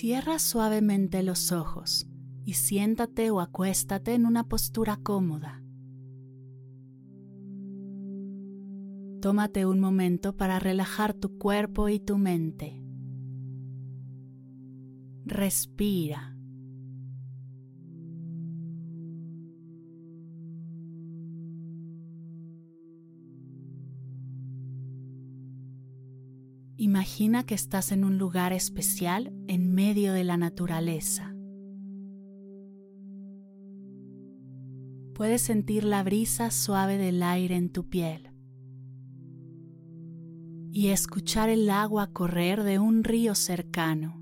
Cierra suavemente los ojos y siéntate o acuéstate en una postura cómoda. Tómate un momento para relajar tu cuerpo y tu mente. Respira. Imagina que estás en un lugar especial en medio de la naturaleza. Puedes sentir la brisa suave del aire en tu piel y escuchar el agua correr de un río cercano.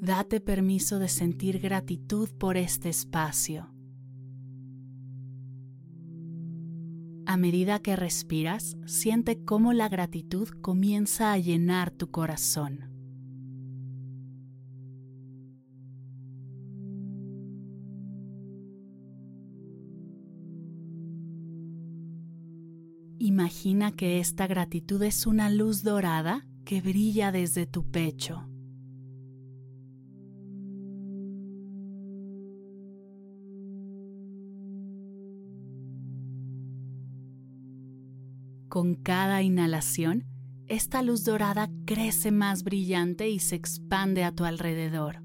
Date permiso de sentir gratitud por este espacio. A medida que respiras, siente cómo la gratitud comienza a llenar tu corazón. Imagina que esta gratitud es una luz dorada que brilla desde tu pecho. Con cada inhalación, esta luz dorada crece más brillante y se expande a tu alrededor.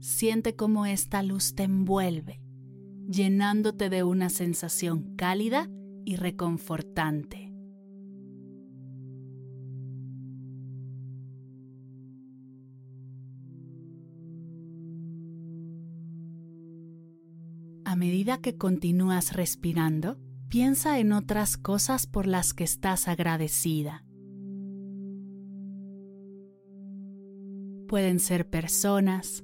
Siente cómo esta luz te envuelve, llenándote de una sensación cálida y reconfortante. Medida que continúas respirando, piensa en otras cosas por las que estás agradecida. Pueden ser personas,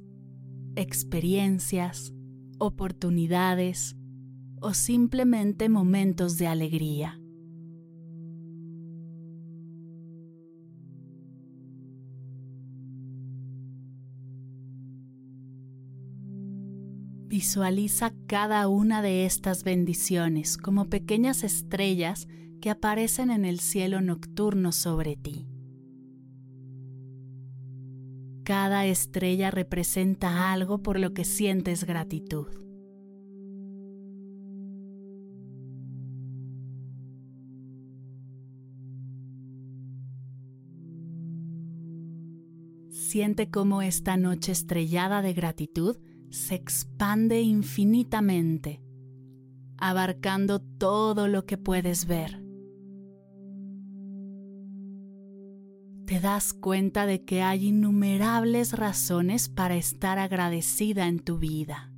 experiencias, oportunidades o simplemente momentos de alegría. Visualiza cada una de estas bendiciones como pequeñas estrellas que aparecen en el cielo nocturno sobre ti. Cada estrella representa algo por lo que sientes gratitud. Siente cómo esta noche estrellada de gratitud se expande infinitamente, abarcando todo lo que puedes ver. Te das cuenta de que hay innumerables razones para estar agradecida en tu vida.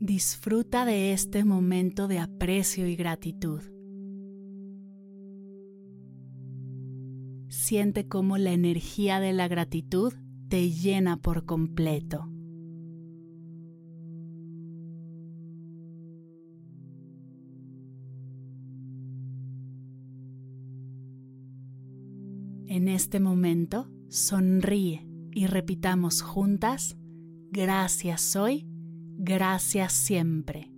Disfruta de este momento de aprecio y gratitud. Siente cómo la energía de la gratitud te llena por completo. En este momento, sonríe y repitamos juntas, gracias hoy, gracias siempre.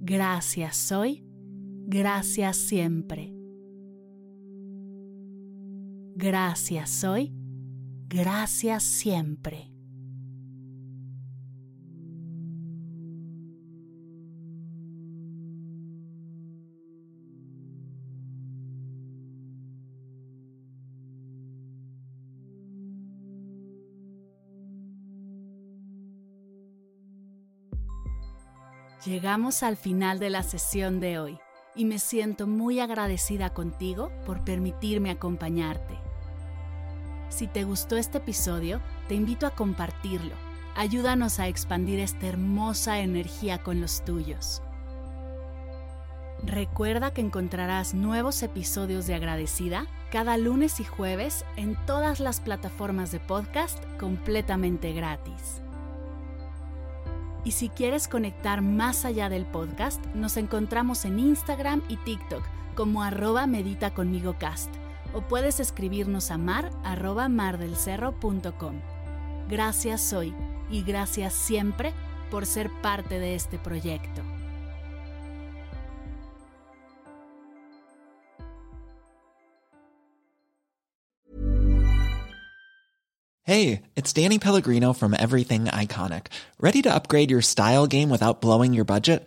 Gracias hoy, gracias siempre. Gracias hoy, gracias siempre. Llegamos al final de la sesión de hoy y me siento muy agradecida contigo por permitirme acompañarte. Si te gustó este episodio, te invito a compartirlo. Ayúdanos a expandir esta hermosa energía con los tuyos. Recuerda que encontrarás nuevos episodios de Agradecida cada lunes y jueves en todas las plataformas de podcast completamente gratis. Y si quieres conectar más allá del podcast, nos encontramos en Instagram y TikTok como arroba medita conmigo cast o puedes escribirnos a mar arroba mardelcerro.com. Gracias hoy y gracias siempre por ser parte de este proyecto. Hey, it's Danny Pellegrino from Everything Iconic. Ready to upgrade your style game without blowing your budget?